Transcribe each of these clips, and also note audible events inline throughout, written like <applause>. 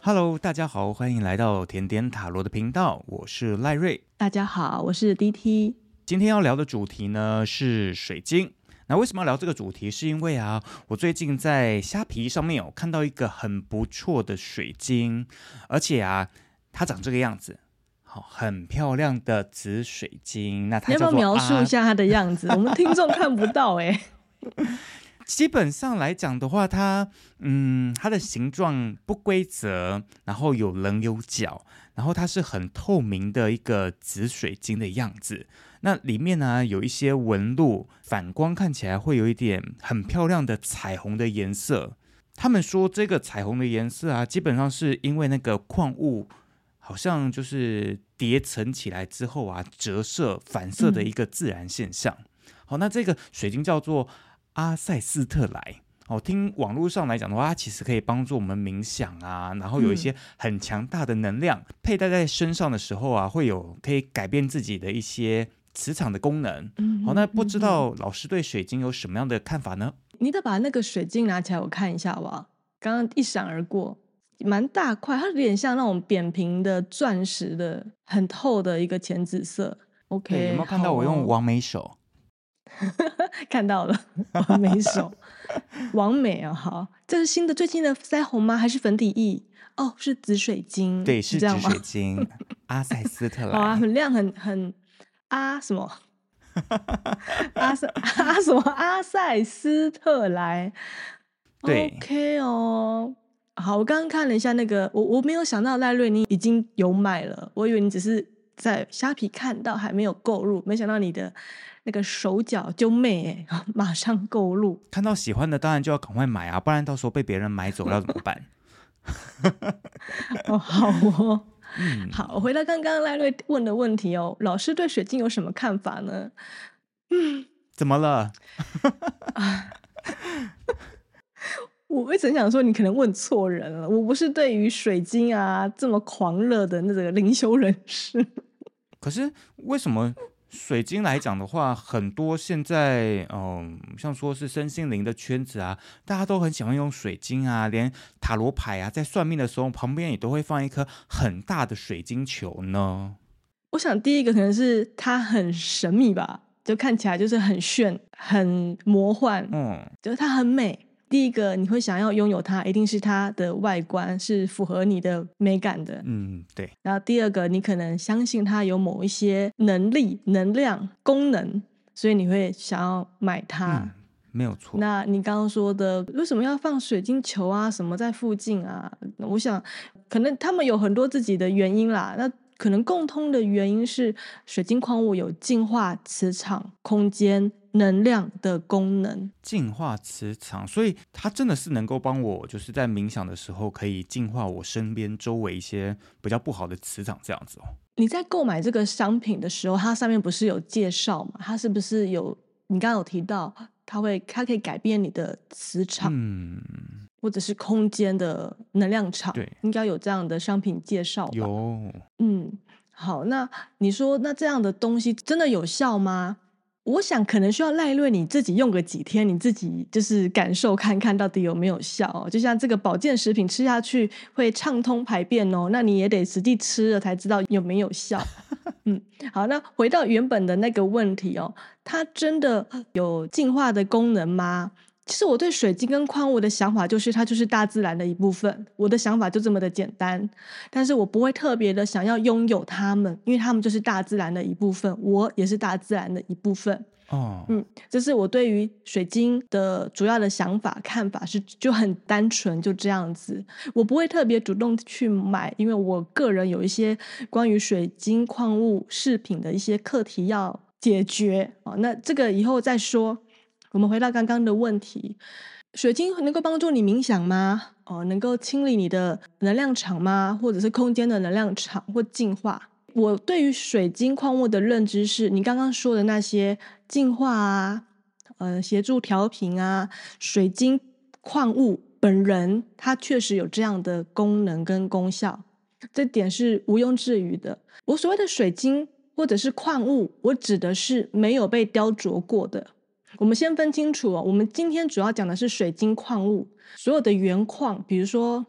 Hello，大家好，欢迎来到甜点塔罗的频道，我是赖瑞。大家好，我是 DT。今天要聊的主题呢是水晶。那为什么要聊这个主题？是因为啊，我最近在虾皮上面有看到一个很不错的水晶，而且啊，它长这个样子，好，很漂亮的紫水晶。那它要不要描述一下它的样子？我们听众看不到哎、欸。<laughs> 基本上来讲的话，它嗯，它的形状不规则，然后有棱有角，然后它是很透明的一个紫水晶的样子。那里面呢，有一些纹路，反光看起来会有一点很漂亮的彩虹的颜色。他们说这个彩虹的颜色啊，基本上是因为那个矿物好像就是叠层起来之后啊，折射反射的一个自然现象。好，那这个水晶叫做阿塞斯特莱。哦，听网络上来讲的话，它其实可以帮助我们冥想啊，然后有一些很强大的能量，嗯、佩戴在身上的时候啊，会有可以改变自己的一些。磁场的功能，好，那不知道老师对水晶有什么样的看法呢？你得把那个水晶拿起来，我看一下好不好？刚刚一闪而过，蛮大块，它有点像那种扁平的钻石的，很透的一个浅紫色。OK，有没有看到我用完美手？<laughs> 看到了，<laughs> 完美手，完美啊！好，这是新的最新的腮红吗？还是粉底液？哦，是紫水晶，对，是紫水晶，<laughs> 阿塞斯特莱，好啊，很亮，很很。阿什么？阿塞阿什么？阿塞斯特莱。对，OK 哦。好，我刚刚看了一下那个，我我没有想到赖瑞你已经有买了，我以为你只是在虾皮看到还没有购入，没想到你的那个手脚就媚哎，<laughs> 马上购入。看到喜欢的当然就要赶快买啊，不然到时候被别人买走要怎么办？<laughs> 哦，好哦。<laughs> 嗯，好，我回到刚刚赖瑞问的问题哦，老师对水晶有什么看法呢？嗯，怎么了？我一直想说，你可能问错人了。我不是对于水晶啊这么狂热的那个灵修人士。可是为什么？水晶来讲的话，很多现在，嗯，像说是身心灵的圈子啊，大家都很喜欢用水晶啊，连塔罗牌啊，在算命的时候旁边也都会放一颗很大的水晶球呢。我想第一个可能是它很神秘吧，就看起来就是很炫、很魔幻，嗯，就是它很美。第一个你会想要拥有它，一定是它的外观是符合你的美感的。嗯，对。然后第二个，你可能相信它有某一些能力、能量、功能，所以你会想要买它。嗯，没有错。那你刚刚说的，为什么要放水晶球啊？什么在附近啊？我想，可能他们有很多自己的原因啦。那可能共通的原因是，水晶矿物有净化磁场、空间。能量的功能，净化磁场，所以它真的是能够帮我，就是在冥想的时候可以净化我身边周围一些比较不好的磁场，这样子哦。你在购买这个商品的时候，它上面不是有介绍吗？它是不是有？你刚刚有提到，它会，它可以改变你的磁场，嗯，或者是空间的能量场，对，应该有这样的商品介绍吧？有，嗯，好，那你说，那这样的东西真的有效吗？我想可能需要赖瑞你自己用个几天，你自己就是感受看看到底有没有效哦。就像这个保健食品吃下去会畅通排便哦，那你也得实际吃了才知道有没有效。嗯，好，那回到原本的那个问题哦，它真的有净化的功能吗？其实我对水晶跟矿物的想法就是，它就是大自然的一部分。我的想法就这么的简单，但是我不会特别的想要拥有它们，因为它们就是大自然的一部分，我也是大自然的一部分。哦，嗯，这是我对于水晶的主要的想法看法是就很单纯，就这样子。我不会特别主动去买，因为我个人有一些关于水晶矿物饰品的一些课题要解决啊。那这个以后再说。我们回到刚刚的问题，水晶能够帮助你冥想吗？哦，能够清理你的能量场吗？或者是空间的能量场或净化？我对于水晶矿物的认知是，你刚刚说的那些净化啊，呃，协助调频啊，水晶矿物本人它确实有这样的功能跟功效，这点是毋庸置疑的。我所谓的水晶或者是矿物，我指的是没有被雕琢过的。我们先分清楚哦，我们今天主要讲的是水晶矿物，所有的原矿，比如说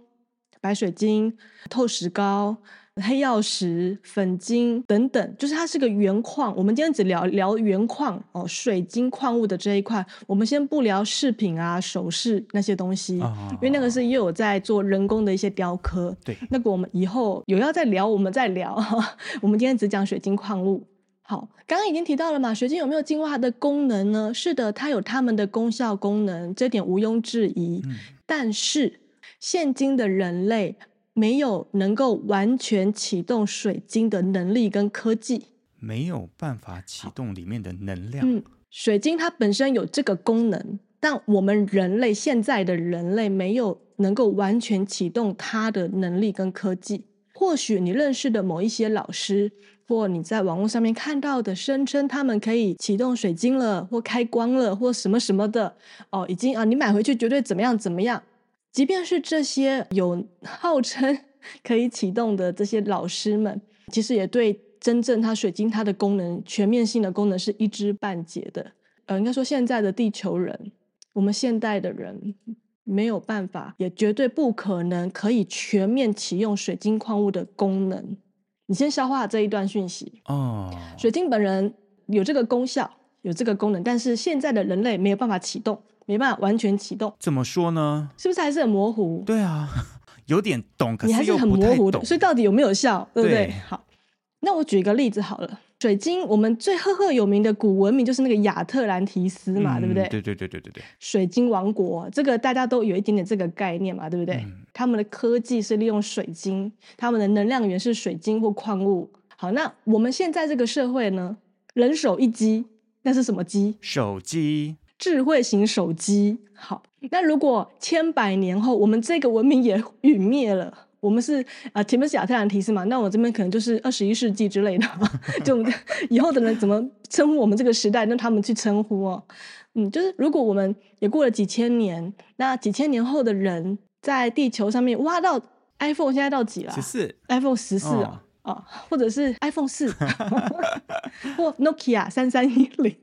白水晶、透石膏。黑曜石、粉晶等等，就是它是个原矿。我们今天只聊聊原矿哦，水晶矿物的这一块。我们先不聊饰品啊、首饰那些东西，哦、因为那个是又有在做人工的一些雕刻。对，那个我们以后有要再聊，我们再聊。<laughs> 我们今天只讲水晶矿物。好，刚刚已经提到了嘛，水晶有没有净化它的功能呢？是的，它有它们的功效功能，这点毋庸置疑。嗯、但是现今的人类。没有能够完全启动水晶的能力跟科技，没有办法启动里面的能量。嗯，水晶它本身有这个功能，但我们人类现在的人类没有能够完全启动它的能力跟科技。或许你认识的某一些老师，或你在网络上面看到的，声称他们可以启动水晶了，或开光了，或什么什么的，哦，已经啊，你买回去绝对怎么样怎么样。即便是这些有号称 <laughs> 可以启动的这些老师们，其实也对真正它水晶它的功能全面性的功能是一知半解的。呃，应该说现在的地球人，我们现代的人没有办法，也绝对不可能可以全面启用水晶矿物的功能。你先消化这一段讯息哦。水晶本人有这个功效，有这个功能，但是现在的人类没有办法启动。没办法完全启动，怎么说呢？是不是还是很模糊？对啊，<laughs> 有点懂，可是你还是很模糊的。所以到底有没有效，对不对？对。好，那我举一个例子好了。水晶，我们最赫赫有名的古文明就是那个亚特兰提斯嘛，嗯、对不对？对对对对对对。水晶王国，这个大家都有一点点这个概念嘛，对不对？嗯、他们的科技是利用水晶，他们的能量源是水晶或矿物。好，那我们现在这个社会呢，人手一机，那是什么机？手机。智慧型手机，好。那如果千百年后，我们这个文明也 <laughs> 陨灭了，我们是啊，前面是亚特兰提斯嘛，那我这边可能就是二十一世纪之类的，<laughs> 就以后的人怎么称呼我们这个时代，让他们去称呼哦。嗯，就是如果我们也过了几千年，那几千年后的人在地球上面挖到 iPhone，现在到几了？十四，iPhone 十四啊，啊，或者是 iPhone 四，<laughs> 或 Nokia 三三一零。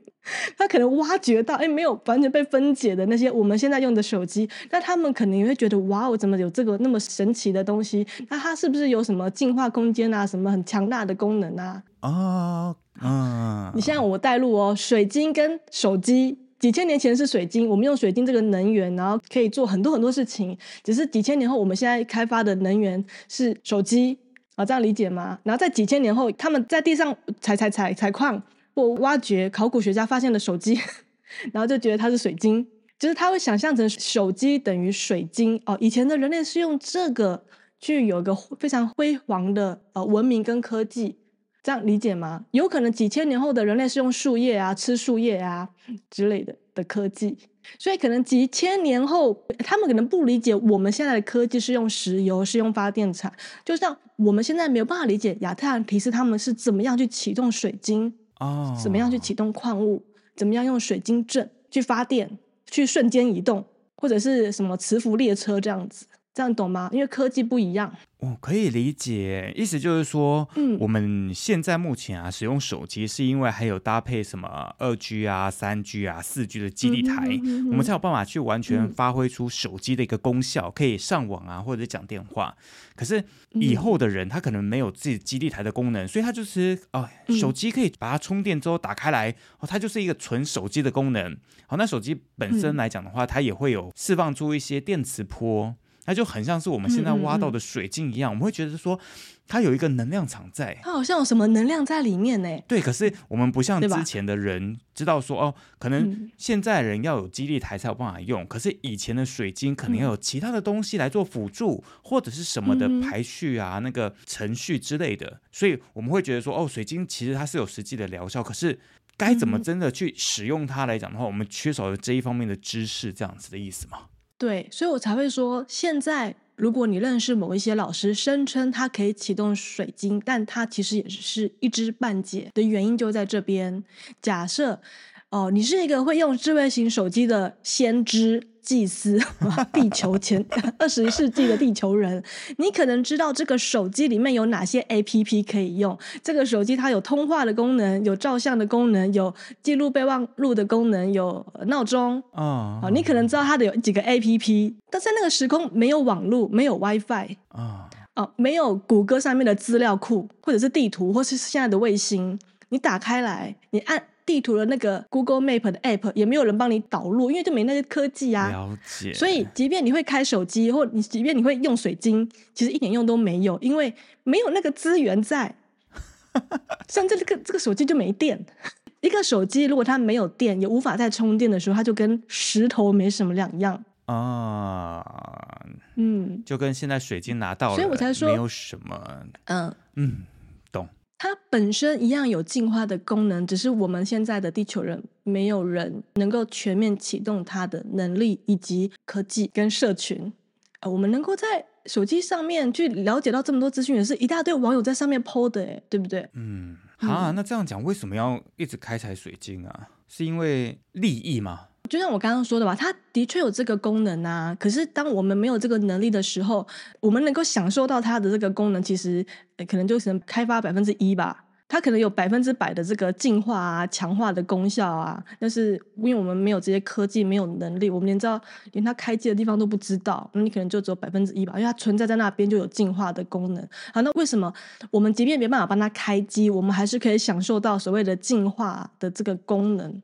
他可能挖掘到，哎，没有完全被分解的那些我们现在用的手机，那他们可能也会觉得，哇，我怎么有这个那么神奇的东西？那它是不是有什么进化空间啊，什么很强大的功能啊？啊，嗯，你像我带路哦，水晶跟手机，几千年前是水晶，我们用水晶这个能源，然后可以做很多很多事情。只是几千年后，我们现在开发的能源是手机啊，这样理解吗？然后在几千年后，他们在地上采采采采矿。或挖掘，考古学家发现了手机，<laughs> 然后就觉得它是水晶，就是他会想象成手机等于水晶哦。以前的人类是用这个去有一个非常辉煌的呃文明跟科技，这样理解吗？有可能几千年后的人类是用树叶啊，吃树叶啊之类的的科技，所以可能几千年后，他们可能不理解我们现在的科技是用石油，是用发电厂，就像我们现在没有办法理解亚特兰提斯他们是怎么样去启动水晶。哦，怎么样去启动矿物？怎么样用水晶阵去发电，去瞬间移动，或者是什么磁浮列车这样子？这样懂吗？因为科技不一样。我，可以理解，意思就是说，嗯，我们现在目前啊使用手机，是因为还有搭配什么二 G 啊、三 G 啊、四 G 的基地台，嗯哼嗯哼，我们才有办法去完全发挥出手机的一个功效，嗯、可以上网啊或者讲电话。可是以后的人他可能没有自己基地台的功能，所以他就是哦，手机可以把它充电之后打开来，哦，它就是一个纯手机的功能。好，那手机本身来讲的话，它也会有释放出一些电磁波。它就很像是我们现在挖到的水晶一样，嗯嗯嗯，我们会觉得说它有一个能量场在，它好像有什么能量在里面呢？对，可是我们不像之前的人知道说哦，可能现在人要有激励台才有办法用，嗯、可是以前的水晶可能要有其他的东西来做辅助，嗯、或者是什么的排序啊、嗯、那个程序之类的，所以我们会觉得说哦，水晶其实它是有实际的疗效，可是该怎么真的去使用它来讲的话，我们缺少了这一方面的知识，这样子的意思吗？对，所以我才会说，现在如果你认识某一些老师，声称他可以启动水晶，但他其实也是一知半解的原因就在这边。假设哦，你是一个会用智慧型手机的先知，祭司，<laughs> 地球前 <laughs> 二十一世纪的地球人，你可能知道这个手机里面有哪些 APP 可以用。这个手机它有通话的功能，有照相的功能，有记录备忘录的功能，有闹钟。哦，你可能知道它的有几个 APP，但在那个时空没有网络，没有 WiFi。没有谷歌上面的资料库，或者是地图，或是现在的卫星。你打开来，你按。地图的那个 Google Map 的 App 也没有人帮你导入，因为就没那些科技啊。了解。所以，即便你会开手机，或你即便你会用水晶，其实一点用都没有，因为没有那个资源在。<laughs> 甚至这个这个手机就没电。一个手机如果它没有电，也无法再充电的时候，它就跟石头没什么两样啊。嗯，就跟现在水晶拿到了，所以我才说没有什么。嗯嗯。它本身一样有净化的功能，只是我们现在的地球人没有人能够全面启动它的能力以及科技跟社群。呃，我们能够在手机上面去了解到这么多资讯，也是一大堆网友在上面 po 的，哎，对不对？嗯，啊，那这样讲，为什么要一直开采水晶啊？是因为利益吗？就像我刚刚说的吧，它的确有这个功能啊。可是当我们没有这个能力的时候，我们能够享受到它的这个功能，其实可能就只能开发百分之一吧。它可能有百分之百的这个净化啊、强化的功效啊，但是因为我们没有这些科技，没有能力，我们连知道连它开机的地方都不知道，那你可能就只有百分之一吧。因为它存在在那边就有净化的功能。好，那为什么我们即便没办法帮它开机，我们还是可以享受到所谓的净化的这个功能？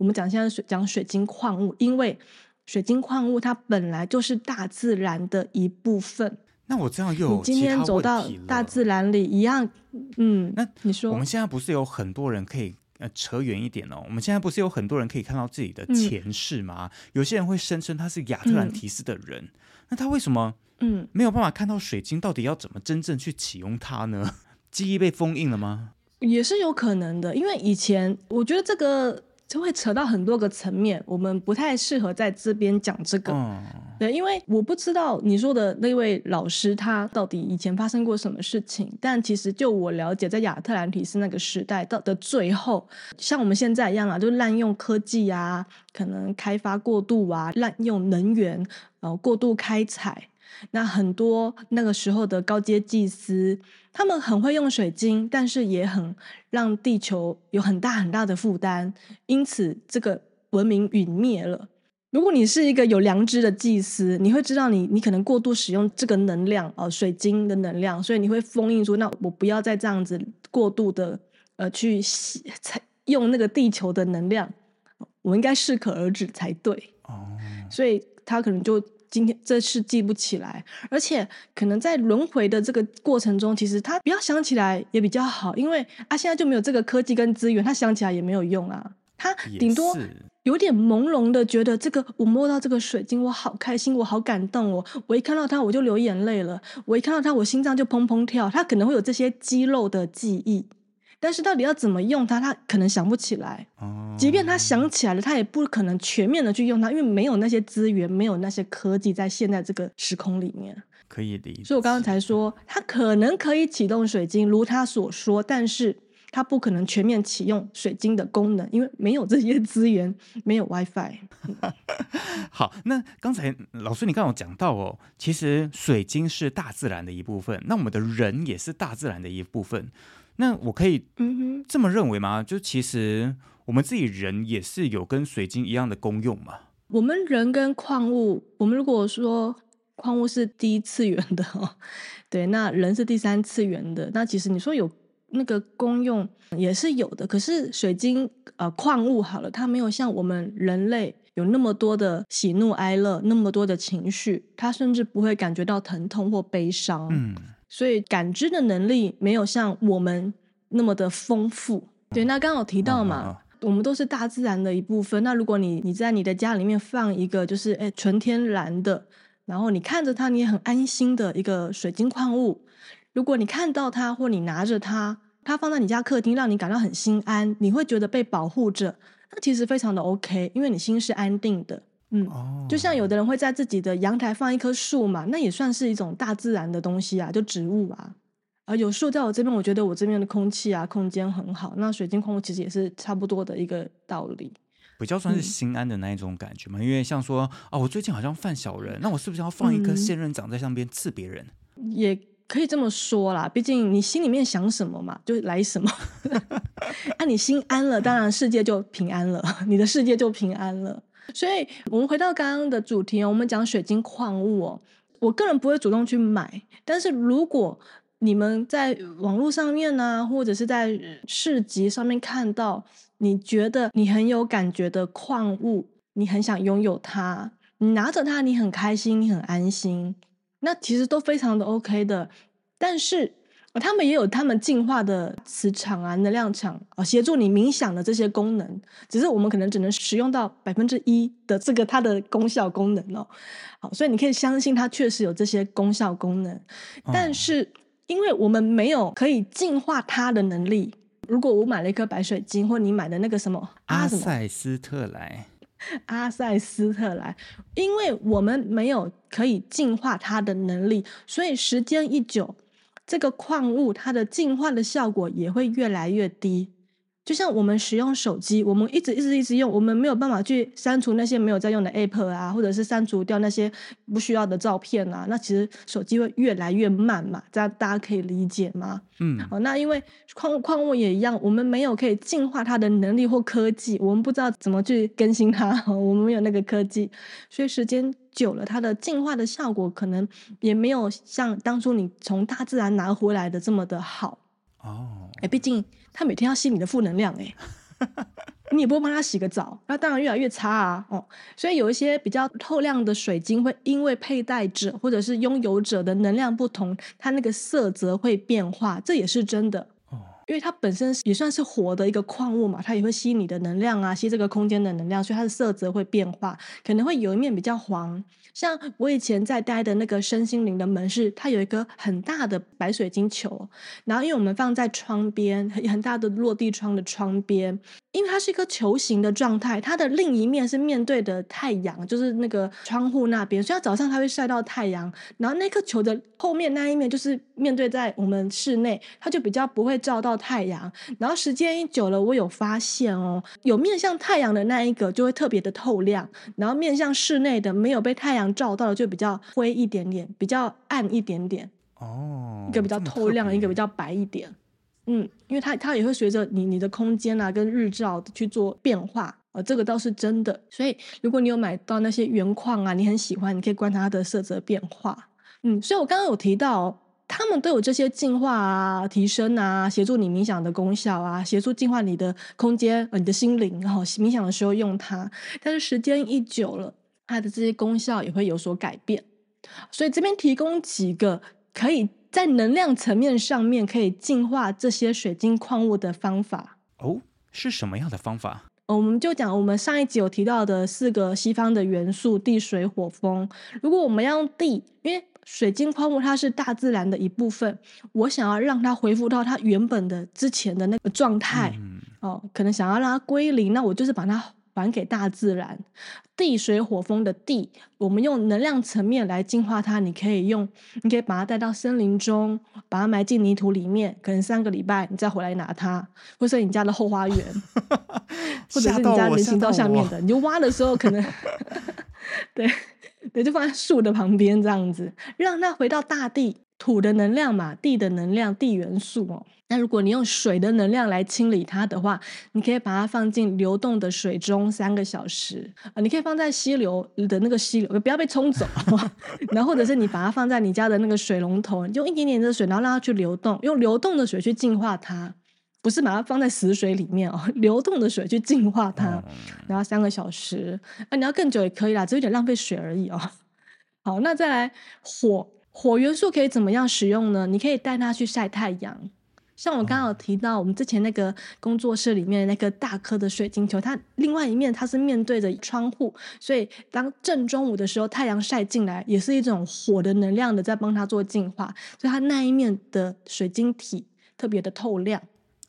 我们讲现在水讲水晶矿物，因为水晶矿物它本来就是大自然的一部分。那我这样又今天走到大自然里一样，嗯，那你说我们现在不是有很多人可以呃扯远一点哦？我们现在不是有很多人可以看到自己的前世吗？嗯、有些人会声称他是亚特兰提斯的人，嗯、那他为什么嗯没有办法看到水晶到底要怎么真正去启用它呢？<laughs> 记忆被封印了吗？也是有可能的，因为以前我觉得这个。就会扯到很多个层面，我们不太适合在这边讲这个。嗯、对，因为我不知道你说的那位老师他到底以前发生过什么事情。但其实就我了解，在亚特兰提斯那个时代到的最后，像我们现在一样啊，就滥用科技啊，可能开发过度啊，滥用能源，呃，过度开采。那很多那个时候的高阶祭司，他们很会用水晶，但是也很让地球有很大很大的负担，因此这个文明陨灭了。如果你是一个有良知的祭司，你会知道你你可能过度使用这个能量哦，水晶的能量，所以你会封印说，那我不要再这样子过度的呃去吸采用那个地球的能量，我应该适可而止才对。哦，所以他可能就。今天这是记不起来，而且可能在轮回的这个过程中，其实他不要想起来也比较好，因为啊，现在就没有这个科技跟资源，他想起来也没有用啊。他顶多有点朦胧的觉得这个，我摸到这个水晶，我好开心，我好感动哦。我一看到它，我就流眼泪了。我一看到它，我心脏就砰砰跳。他可能会有这些肌肉的记忆。但是到底要怎么用它，他可能想不起来。哦，即便他想起来了，他也不可能全面的去用它，因为没有那些资源，没有那些科技在现在这个时空里面。可以理解。所以我刚刚才说，他可能可以启动水晶，如他所说，但是他不可能全面启用水晶的功能，因为没有这些资源，没有 WiFi。<laughs> 好，那刚才老师你刚刚有讲到哦，其实水晶是大自然的一部分，那我们的人也是大自然的一部分。那我可以这么认为吗？就其实我们自己人也是有跟水晶一样的功用嘛。我们人跟矿物，我们如果说矿物是第一次元的哦，<laughs> 对，那人是第三次元的。那其实你说有那个功用也是有的。可是水晶呃矿物好了，它没有像我们人类有那么多的喜怒哀乐，那么多的情绪，它甚至不会感觉到疼痛或悲伤。嗯。所以感知的能力没有像我们那么的丰富。对，那刚好提到嘛，哦、我们都是大自然的一部分。那如果你你在你的家里面放一个就是诶纯天然的，然后你看着它，你也很安心的一个水晶矿物。如果你看到它或你拿着它，它放在你家客厅，让你感到很心安，你会觉得被保护着，那其实非常的 OK，因为你心是安定的。嗯，就像有的人会在自己的阳台放一棵树嘛，那也算是一种大自然的东西啊，就植物啊。啊，有树在我这边，我觉得我这边的空气啊，空间很好。那水晶矿物其实也是差不多的一个道理。比较算是心安的那一种感觉嘛。嗯、因为像说啊，我最近好像犯小人，那我是不是要放一颗仙人掌在上边刺别人？也可以这么说啦，毕竟你心里面想什么嘛，就来什么。<laughs> <laughs> 啊，你心安了，当然世界就平安了，你的世界就平安了。所以，我们回到刚刚的主题，我们讲水晶矿物哦。我个人不会主动去买，但是如果你们在网络上面呢、或者是在市集上面看到，你觉得你很有感觉的矿物，你很想拥有它，你拿着它，你很开心，你很安心，那其实都非常的 OK 的。但是，他们也有他们净化的磁场啊、能量场啊，协助你冥想的这些功能，只是我们可能只能使用到百分之一的这个它的功效功能哦。好，所以你可以相信它确实有这些功效功能，但是。嗯因为我们没有可以净化它的能力。如果我买了一颗白水晶，或你买的那个什么阿塞斯特莱，<laughs> 阿塞斯特莱，因为我们没有可以净化它的能力，所以时间一久，这个矿物它的净化的效果也会越来越低。就像我们使用手机，我们一直一直一直用，我们没有办法去删除那些没有在用的 App 啊，或者是删除掉那些不需要的照片啊。那其实手机会越来越慢嘛，这样大家可以理解吗？嗯，好，那因为矿矿物也一样，我们没有可以净化它的能力或科技，我们不知道怎么去更新它，<laughs> 我们没有那个科技，所以时间久了，它的净化的效果可能也没有像当初你从大自然拿回来的这么的好。哦，哎，毕竟它每天要吸你的负能量，哎，<laughs> 你也不会帮它洗个澡，那当然越来越差啊。哦，所以有一些比较透亮的水晶，会因为佩戴者或者是拥有者的能量不同，它那个色泽会变化，这也是真的。因为它本身也算是火的一个矿物嘛，它也会吸你的能量啊，吸这个空间的能量，所以它的色泽会变化，可能会有一面比较黄。像我以前在待的那个身心灵的门市，它有一个很大的白水晶球，然后因为我们放在窗边，很大的落地窗的窗边，因为它是一个球形的状态，它的另一面是面对的太阳，就是那个窗户那边，所以它早上它会晒到太阳，然后那颗球的后面那一面就是面对在我们室内，它就比较不会照到太阳，然后时间一久了，我有发现哦，有面向太阳的那一个就会特别的透亮，然后面向室内的没有被太阳阳照到的就比较灰一点点，比较暗一点点。哦，一个比较透亮，一个比较白一点。嗯，因为它它也会随着你你的空间啊跟日照去做变化，呃，这个倒是真的。所以如果你有买到那些原矿啊，你很喜欢，你可以观察它的色泽变化。嗯，所以我刚刚有提到。他们都有这些净化啊、提升啊、协助你冥想的功效啊，协助净化你的空间、呃你的心灵，然后冥想的时候用它。但是时间一久了，它的这些功效也会有所改变。所以这边提供几个可以在能量层面上面可以净化这些水晶矿物的方法。哦，是什么样的方法？我们就讲我们上一集有提到的四个西方的元素：地、水、火、风。如果我们要用地，因为水晶矿物它是大自然的一部分，我想要让它恢复到它原本的之前的那个状态，嗯、哦，可能想要让它归零，那我就是把它还给大自然。地水火风的地，我们用能量层面来净化它。你可以用，你可以把它带到森林中，把它埋进泥土里面，可能三个礼拜你再回来拿它，或者你家的后花园，<laughs> 或者是你家人行道下面的，你就挖的时候可能，<laughs> 对。<laughs> 对，就放在树的旁边这样子，让它回到大地土的能量嘛，地的能量，地元素哦。那如果你用水的能量来清理它的话，你可以把它放进流动的水中三个小时啊。你可以放在溪流的那个溪流，不要被冲走。<laughs> 然后或者是你把它放在你家的那个水龙头，用一点点的水，然后让它去流动，用流动的水去净化它。不是把它放在死水里面哦，<laughs> 流动的水去净化它，然后三个小时。啊，你要更久也可以啦，只有点浪费水而已哦。<laughs> 好，那再来火，火元素可以怎么样使用呢？你可以带它去晒太阳。像我刚刚有提到，我们之前那个工作室里面那个大颗的水晶球，它另外一面它是面对着窗户，所以当正中午的时候，太阳晒进来，也是一种火的能量的在帮它做净化，所以它那一面的水晶体特别的透亮。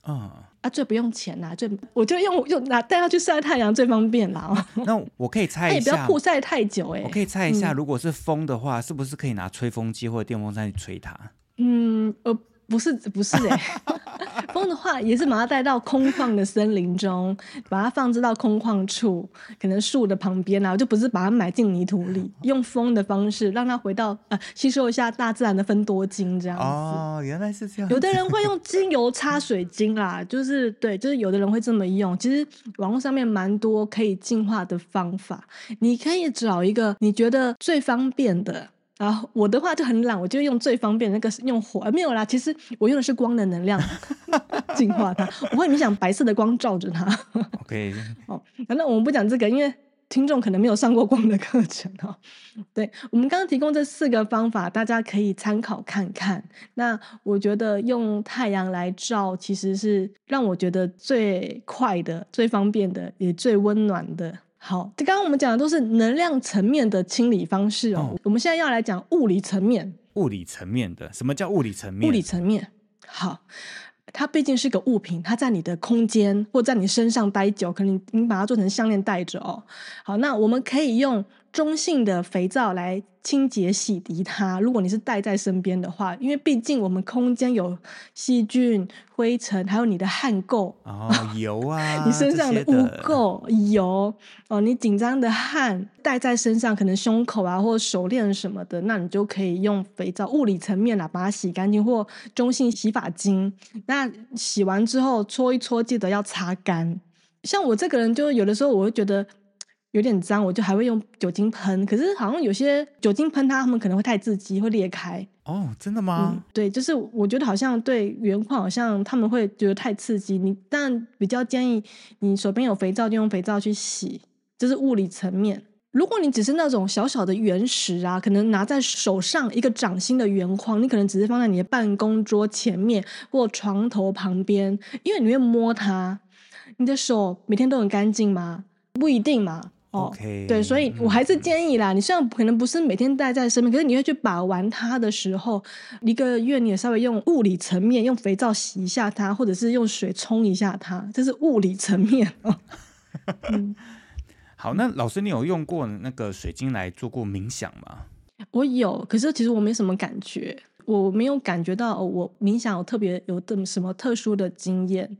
啊、嗯、啊，最不用钱啦，最我就用用拿带它去晒太阳最方便啦。哦，<laughs> 那我可以猜一下，也不要曝晒太久哎。我可以猜一下，如果是风的话，嗯、是不是可以拿吹风机或者电风扇去吹它？嗯，呃，不是，不是哎。<laughs> <laughs> 风的话也是把它带到空旷的森林中，把它放置到空旷处，可能树的旁边啊，就不是把它埋进泥土里，用风的方式让它回到呃吸收一下大自然的分多精这样子。哦，原来是这样。有的人会用精油擦水晶啦，<laughs> 就是对，就是有的人会这么用。其实网络上面蛮多可以净化的方法，你可以找一个你觉得最方便的。啊，我的话就很懒，我就用最方便的那个用火，没有啦。其实我用的是光的能量 <laughs> 净化它，我会冥想白色的光照着它。<laughs> OK，<laughs> 哦，反正我们不讲这个，因为听众可能没有上过光的课程哈。对，我们刚刚提供这四个方法，大家可以参考看看。那我觉得用太阳来照，其实是让我觉得最快的、最方便的，也最温暖的。好，这刚刚我们讲的都是能量层面的清理方式哦。哦，我们现在要来讲物理层面。物理层面的，什么叫物理层面？物理层面，好，它毕竟是个物品，它在你的空间或在你身上待久，可能你把它做成项链戴着哦。好，那我们可以用。中性的肥皂来清洁洗涤它。如果你是带在身边的话，因为毕竟我们空间有细菌、灰尘，还有你的汗垢哦，油啊，<laughs> 你身上的污垢、油哦，你紧张的汗带在身上，可能胸口啊或手链什么的，那你就可以用肥皂，物理层面啦，把它洗干净，或中性洗发精。那洗完之后搓一搓，记得要擦干。像我这个人，就有的时候我会觉得。有点脏，我就还会用酒精喷。可是好像有些酒精喷它，它们可能会太刺激，会裂开。哦，真的吗？嗯，对，就是我觉得好像对原矿，好像他们会觉得太刺激。你但比较建议你手边有肥皂就用肥皂去洗，这是物理层面。如果你只是那种小小的原石啊，可能拿在手上一个掌心的原框，你可能只是放在你的办公桌前面或床头旁边，因为你会摸它。你的手每天都很干净吗？不一定嘛。哦，Okay, 对，所以我还是建议啦。嗯、你虽然可能不是每天带在身边，可是你会去把玩它的时候，一个月你也稍微用物理层面用肥皂洗一下它，或者是用水冲一下它，这是物理层面哦。嗯、好，那老师，你有用过那个水晶来做过冥想吗？我有，可是其实我没什么感觉，我没有感觉到我冥想有特别有的什么特殊的经验。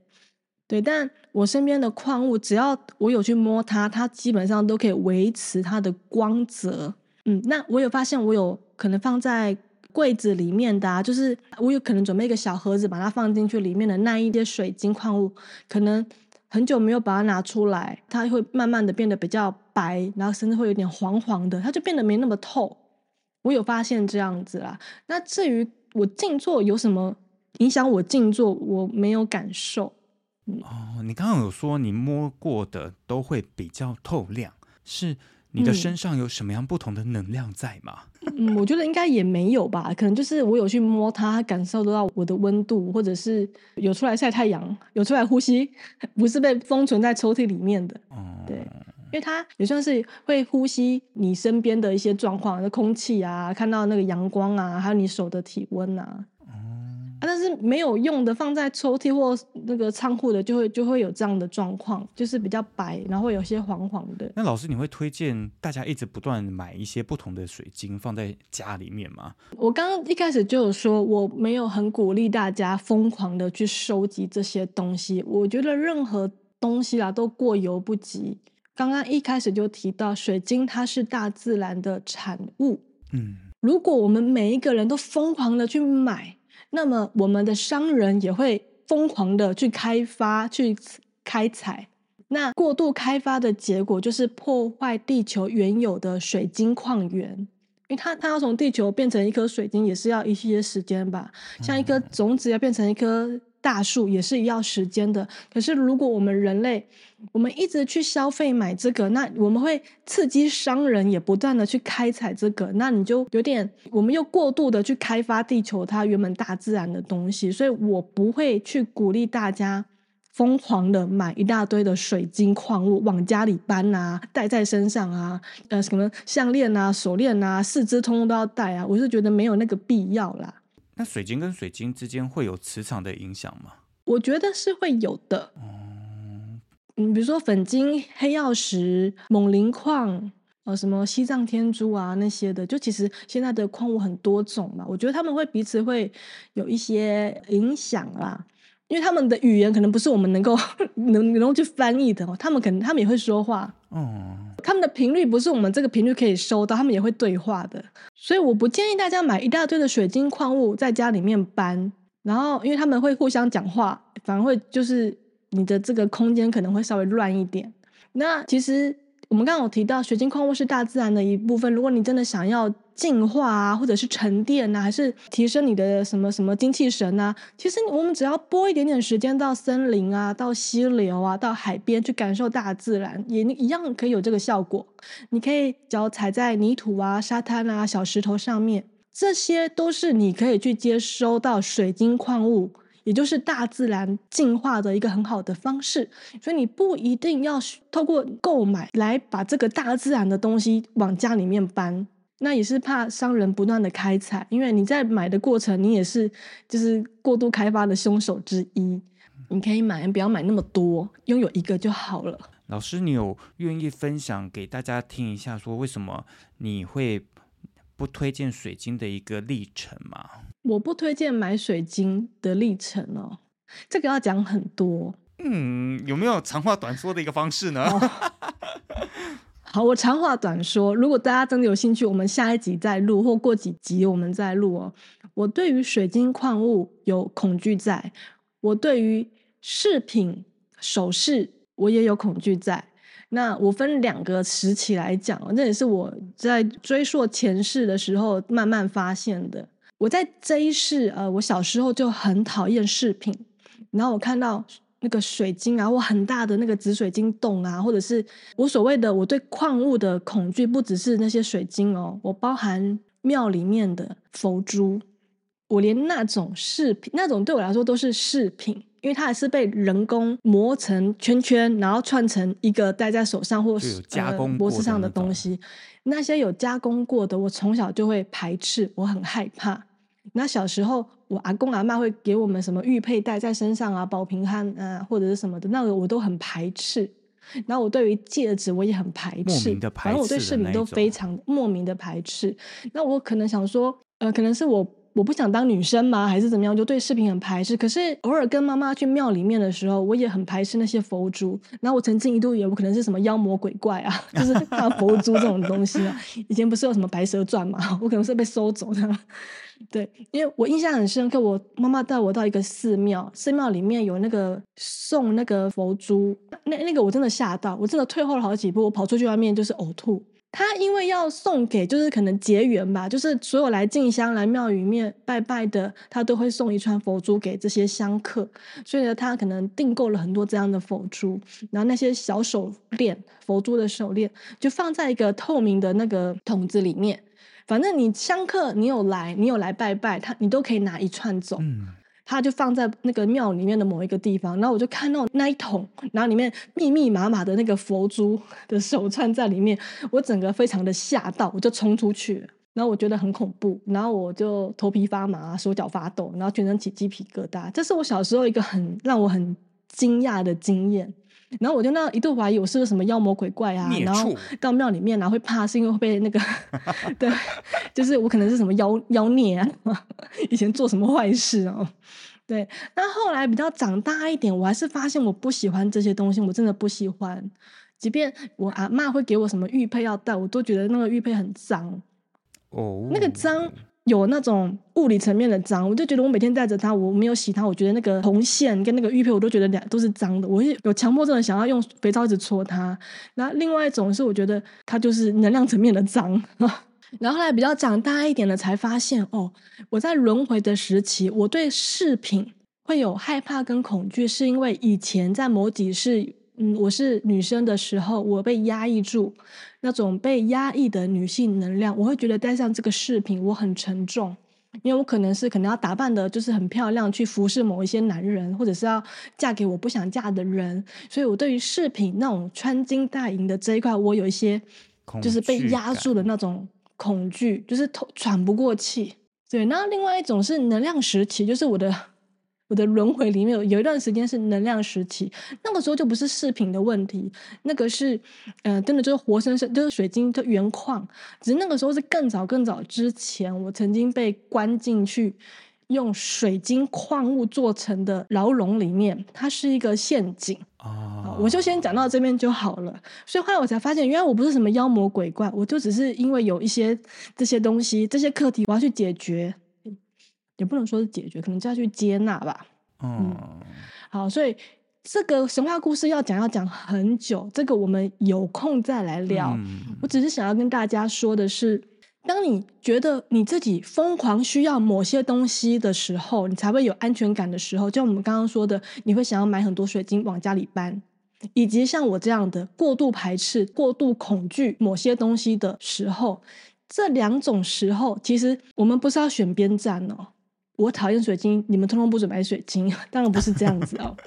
对，但我身边的矿物，只要我有去摸它，它基本上都可以维持它的光泽。嗯，那我有发现，我有可能放在柜子里面的啊，就是我有可能准备一个小盒子，把它放进去里面的那一些水晶矿物，可能很久没有把它拿出来，它会慢慢的变得比较白，然后甚至会有点黄黄的，它就变得没那么透。我有发现这样子啦。那至于我静坐有什么影响，我静坐我没有感受。哦，你刚刚有说你摸过的都会比较透亮，是你的身上有什么样不同的能量在吗？嗯，我觉得应该也没有吧，可能就是我有去摸它，感受得到我的温度，或者是有出来晒太阳，有出来呼吸，<laughs> 不是被封存在抽屉里面的。哦，对，因为它也算是会呼吸你身边的一些状况，那空气啊，看到那个阳光啊，还有你手的体温啊。啊、但是没有用的，放在抽屉或那个仓库的，就会就会有这样的状况，就是比较白，然后有些黄黄的。那老师，你会推荐大家一直不断买一些不同的水晶放在家里面吗？我刚刚一开始就有说，我没有很鼓励大家疯狂的去收集这些东西。我觉得任何东西啦都过犹不及。刚刚一开始就提到，水晶它是大自然的产物。嗯，如果我们每一个人都疯狂的去买。那么，我们的商人也会疯狂的去开发、去开采。那过度开发的结果就是破坏地球原有的水晶矿源，因为它它要从地球变成一颗水晶，也是要一些时间吧。像一颗种子要变成一颗。大树也是要时间的，可是如果我们人类，我们一直去消费买这个，那我们会刺激商人也不断的去开采这个，那你就有点，我们又过度的去开发地球它原本大自然的东西，所以我不会去鼓励大家疯狂的买一大堆的水晶矿物往家里搬啊，戴在身上啊，呃，什么项链啊、手链啊、四肢通通都要戴啊，我是觉得没有那个必要啦。那水晶跟水晶之间会有磁场的影响吗？我觉得是会有的。嗯，比如说粉晶、黑曜石、锰磷矿，呃，什么西藏天珠啊那些的，就其实现在的矿物很多种嘛。我觉得他们会彼此会有一些影响啦。因为他们的语言可能不是我们能够 <laughs> 能能够去翻译的哦，他们可能他们也会说话，哦，他们的频率不是我们这个频率可以收到，他们也会对话的，所以我不建议大家买一大堆的水晶矿物在家里面搬，然后因为他们会互相讲话，反而会就是你的这个空间可能会稍微乱一点。那其实我们刚刚有提到，水晶矿物是大自然的一部分，如果你真的想要。净化啊，或者是沉淀啊，还是提升你的什么什么精气神啊？其实我们只要拨一点点时间到森林啊，到溪流啊，到海边去感受大自然，也一样可以有这个效果。你可以脚踩在泥土啊、沙滩啊、小石头上面，这些都是你可以去接收到水晶矿物，也就是大自然净化的一个很好的方式。所以你不一定要透过购买来把这个大自然的东西往家里面搬。那也是怕商人不断的开采，因为你在买的过程，你也是就是过度开发的凶手之一。你可以买，不要买那么多，拥有一个就好了。老师，你有愿意分享给大家听一下，说为什么你会不推荐水晶的一个历程吗？我不推荐买水晶的历程哦，这个要讲很多。嗯，有没有长话短说的一个方式呢？<laughs> 哦好，我长话短说。如果大家真的有兴趣，我们下一集再录，或过几集我们再录哦。我对于水晶矿物有恐惧在，我对于饰品首饰我也有恐惧在。那我分两个时期来讲，这也是我在追溯前世的时候慢慢发现的。我在这一世，呃，我小时候就很讨厌饰品，然后我看到。那个水晶啊，或很大的那个紫水晶洞啊，或者是我所谓的我对矿物的恐惧，不只是那些水晶哦，我包含庙里面的佛珠，我连那种饰品，那种对我来说都是饰品，因为它还是被人工磨成圈圈，然后串成一个戴在手上或是加工脖子上的东西，那些有加工过的，我从小就会排斥，我很害怕。那小时候，我阿公阿妈会给我们什么玉佩戴在身上啊，保平安啊，或者是什么的，那个我都很排斥。然后我对于戒指我也很排斥，反正我对饰品都非常莫名的排斥。那我可能想说，呃，可能是我。我不想当女生嘛？还是怎么样？就对饰品很排斥。可是偶尔跟妈妈去庙里面的时候，我也很排斥那些佛珠。然后我曾经一度以为我可能是什么妖魔鬼怪啊，<laughs> 就是怕佛珠这种东西啊。以前不是有什么白蛇传嘛？<laughs> 我可能是被收走的。对，因为我印象很深刻，我妈妈带我到一个寺庙，寺庙里面有那个送那个佛珠，那那个我真的吓到，我真的退后了好几步，我跑出去外面就是呕吐。他因为要送给，就是可能结缘吧，就是所有来进香、来庙宇面拜拜的，他都会送一串佛珠给这些香客，所以呢，他可能订购了很多这样的佛珠，然后那些小手链、佛珠的手链就放在一个透明的那个桶子里面，反正你香客你有来，你有来拜拜，他你都可以拿一串走。嗯他就放在那个庙里面的某一个地方，然后我就看到那一桶，然后里面密密麻麻的那个佛珠 <laughs> 的手串在里面，我整个非常的吓到，我就冲出去了，然后我觉得很恐怖，然后我就头皮发麻，手脚发抖，然后全身起鸡皮疙瘩，这是我小时候一个很让我很惊讶的经验。然后我就那一度怀疑我是不是什么妖魔鬼怪啊，然后 <laughs> 到庙里面然后会怕是因为会被那个，<laughs> 对，就是我可能是什么妖妖孽啊，<laughs> 以前做什么坏事哦，对。那后来比较长大一点，我还是发现我不喜欢这些东西，我真的不喜欢。即便我阿妈会给我什么玉佩要戴，我都觉得那个玉佩很脏哦，那个脏。有那种物理层面的脏，我就觉得我每天带着它，我没有洗它，我觉得那个红线跟那个玉佩，我都觉得两都是脏的。我是有强迫症的想要用肥皂一直搓它。那另外一种是，我觉得它就是能量层面的脏。<laughs> 然后后来比较长大一点了，才发现哦，我在轮回的时期，我对饰品会有害怕跟恐惧，是因为以前在某几世。嗯，我是女生的时候，我被压抑住那种被压抑的女性能量，我会觉得戴上这个饰品我很沉重，因为我可能是可能要打扮的，就是很漂亮去服侍某一些男人，或者是要嫁给我不想嫁的人，所以我对于饰品那种穿金戴银的这一块，我有一些就是被压住的那种恐惧，就是头喘不过气。对，那另外一种是能量时期，就是我的。我的轮回里面有有一段时间是能量时期，那个时候就不是饰品的问题，那个是，呃，真的就是活生生就是水晶的原矿，只是那个时候是更早更早之前，我曾经被关进去用水晶矿物做成的牢笼里面，它是一个陷阱。哦，我就先讲到这边就好了。所以后来我才发现，原来我不是什么妖魔鬼怪，我就只是因为有一些这些东西、这些课题，我要去解决，也不能说是解决，可能就要去接纳吧。嗯，嗯，好，所以这个神话故事要讲要讲很久，这个我们有空再来聊。嗯，我只是想要跟大家说的是。当你觉得你自己疯狂需要某些东西的时候，你才会有安全感的时候，就像我们刚刚说的，你会想要买很多水晶往家里搬，以及像我这样的过度排斥、过度恐惧某些东西的时候，这两种时候，其实我们不是要选边站哦。我讨厌水晶，你们通通不准买水晶，<laughs> 当然不是这样子哦。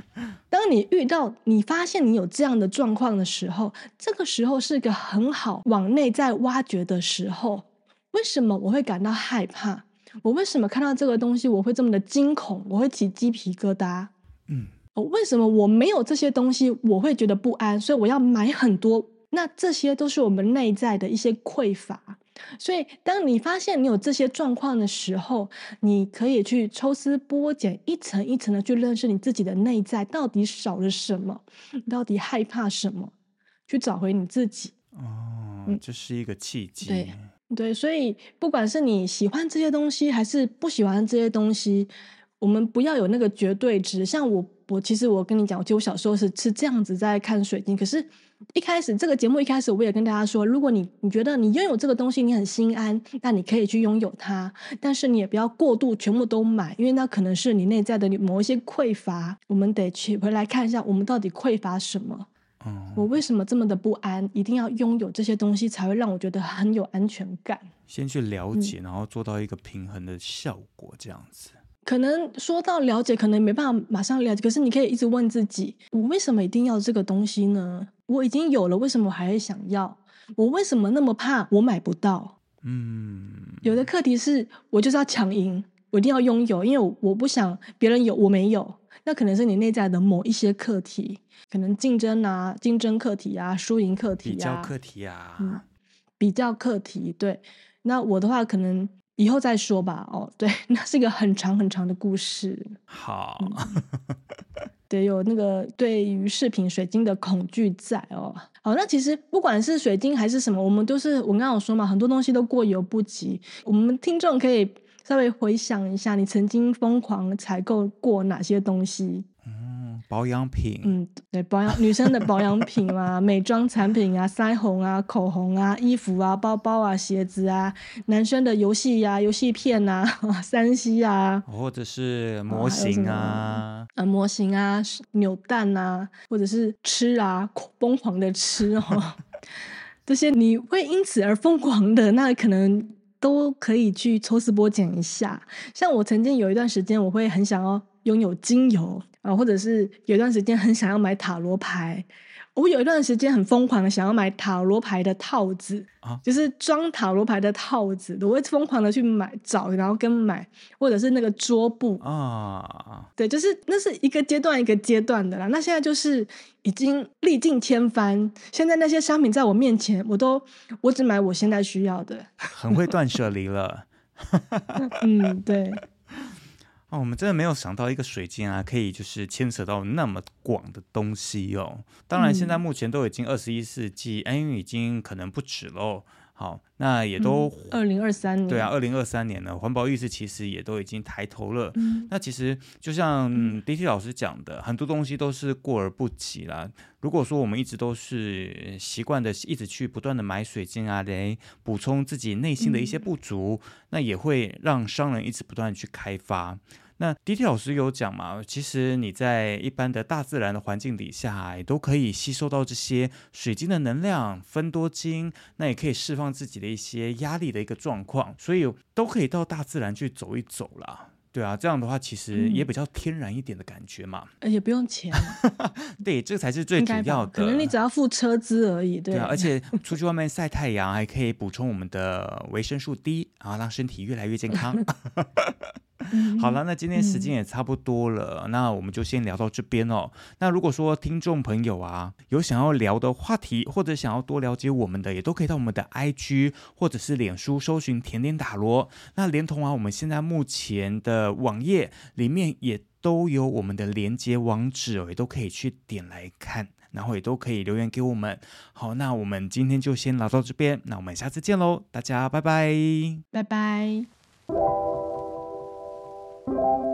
当你遇到、你发现你有这样的状况的时候，这个时候是一个很好往内在挖掘的时候。为什么我会感到害怕？我为什么看到这个东西我会这么的惊恐？我会起鸡皮疙瘩。嗯，为什么我没有这些东西我会觉得不安？所以我要买很多。那这些都是我们内在的一些匮乏。所以当你发现你有这些状况的时候，你可以去抽丝剥茧，一层一层的去认识你自己的内在到底少了什么，你到底害怕什么，去找回你自己。哦，这是一个契机。对。对，所以不管是你喜欢这些东西，还是不喜欢这些东西，我们不要有那个绝对值。像我，我其实我跟你讲，其实我小时候是是这样子在看水晶。可是，一开始这个节目一开始，我也跟大家说，如果你你觉得你拥有这个东西，你很心安，那你可以去拥有它。但是你也不要过度全部都买，因为那可能是你内在的某一些匮乏。我们得去回来看一下，我们到底匮乏什么。我为什么这么的不安？一定要拥有这些东西，才会让我觉得很有安全感。先去了解，然后做到一个平衡的效果，这样子。嗯，可能说到了解，可能没办法马上了解，可是你可以一直问自己：我为什么一定要这个东西呢？我已经有了，为什么我还会想要？我为什么那么怕我买不到？嗯，有的课题是我就是要抢赢，我一定要拥有，因为我我不想别人有我没有。那可能是你内在的某一些课题。可能竞争啊，竞争课题啊，输赢课题啊，比较课题啊，嗯，比较课题。对，那我的话可能以后再说吧。哦，对，<laughs> 那是一个很长很长的故事。好，嗯、对，有那个对于饰品水晶的恐惧在哦。好，那其实不管是水晶还是什么，我们都是我刚刚有说嘛，很多东西都过犹不及。我们听众可以稍微回想一下，你曾经疯狂采购过哪些东西？保养品，嗯，对，保养女生的保养品啊，<laughs> 美妆产品啊，腮红啊，口红啊，衣服啊，包包啊，鞋子啊，男生的游戏呀，游戏片啊，<laughs> 三 C 啊，或者是模型啊，啊，模型啊，扭蛋啊，或者是吃啊，疯狂的吃哦，<laughs> 这些你会因此而疯狂的，那可能都可以去抽丝剥茧一下。像我曾经有一段时间，我会很想要拥有精油。啊，或者是有一段时间很想要买塔罗牌，我有一段时间很疯狂的想要买塔罗牌的套子，啊，就是装塔罗牌的套子，我会疯狂的去买找，然后跟买，或者是那个桌布啊，对，就是那是一个阶段一个阶段的啦。那现在就是已经历尽千帆，现在那些商品在我面前，我都我只买我现在需要的，很会 <laughs> 断舍离了。<laughs> 嗯，对。哦，我们真的没有想到一个水晶啊，可以就是牵扯到那么广的东西哦。当然，现在目前都已经二十一世纪，哎、嗯，已经可能不止喽。好，那也都二零二三年，对啊，二零二三年呢，环保意识其实也都已经抬头了。嗯、那其实就像 DT 老师讲的，很多东西都是过而不及啦。如果说我们一直都是习惯的，一直去不断的买水晶啊，来补充自己内心的一些不足，嗯、那也会让商人一直不断的去开发。那 DT 老师有讲嘛？其实你在一般的大自然的环境底下，也都可以吸收到这些水晶的能量，分多金，那也可以释放自己的一些压力的一个状况，所以都可以到大自然去走一走啦。对啊，这样的话其实也比较天然一点的感觉嘛，而且不用钱。<laughs> 对，这才是最主要的。可能你只要付车资而已。对，对啊，而且 <laughs> 出去外面晒太阳，还可以补充我们的维生素 D，然后让身体越来越健康。<laughs> 好了，那今天时间也差不多了，嗯，那我们就先聊到这边哦。那如果说听众朋友啊有想要聊的话题，或者想要多了解我们的，也都可以到我们的 IG 或者是脸书搜寻甜点打罗。那连同啊，我们现在目前的网页里面也都有我们的连接网址哦，也都可以去点来看，然后也都可以留言给我们。好，那我们今天就先聊到这边，那我们下次见喽，大家拜拜，拜拜。Thank you.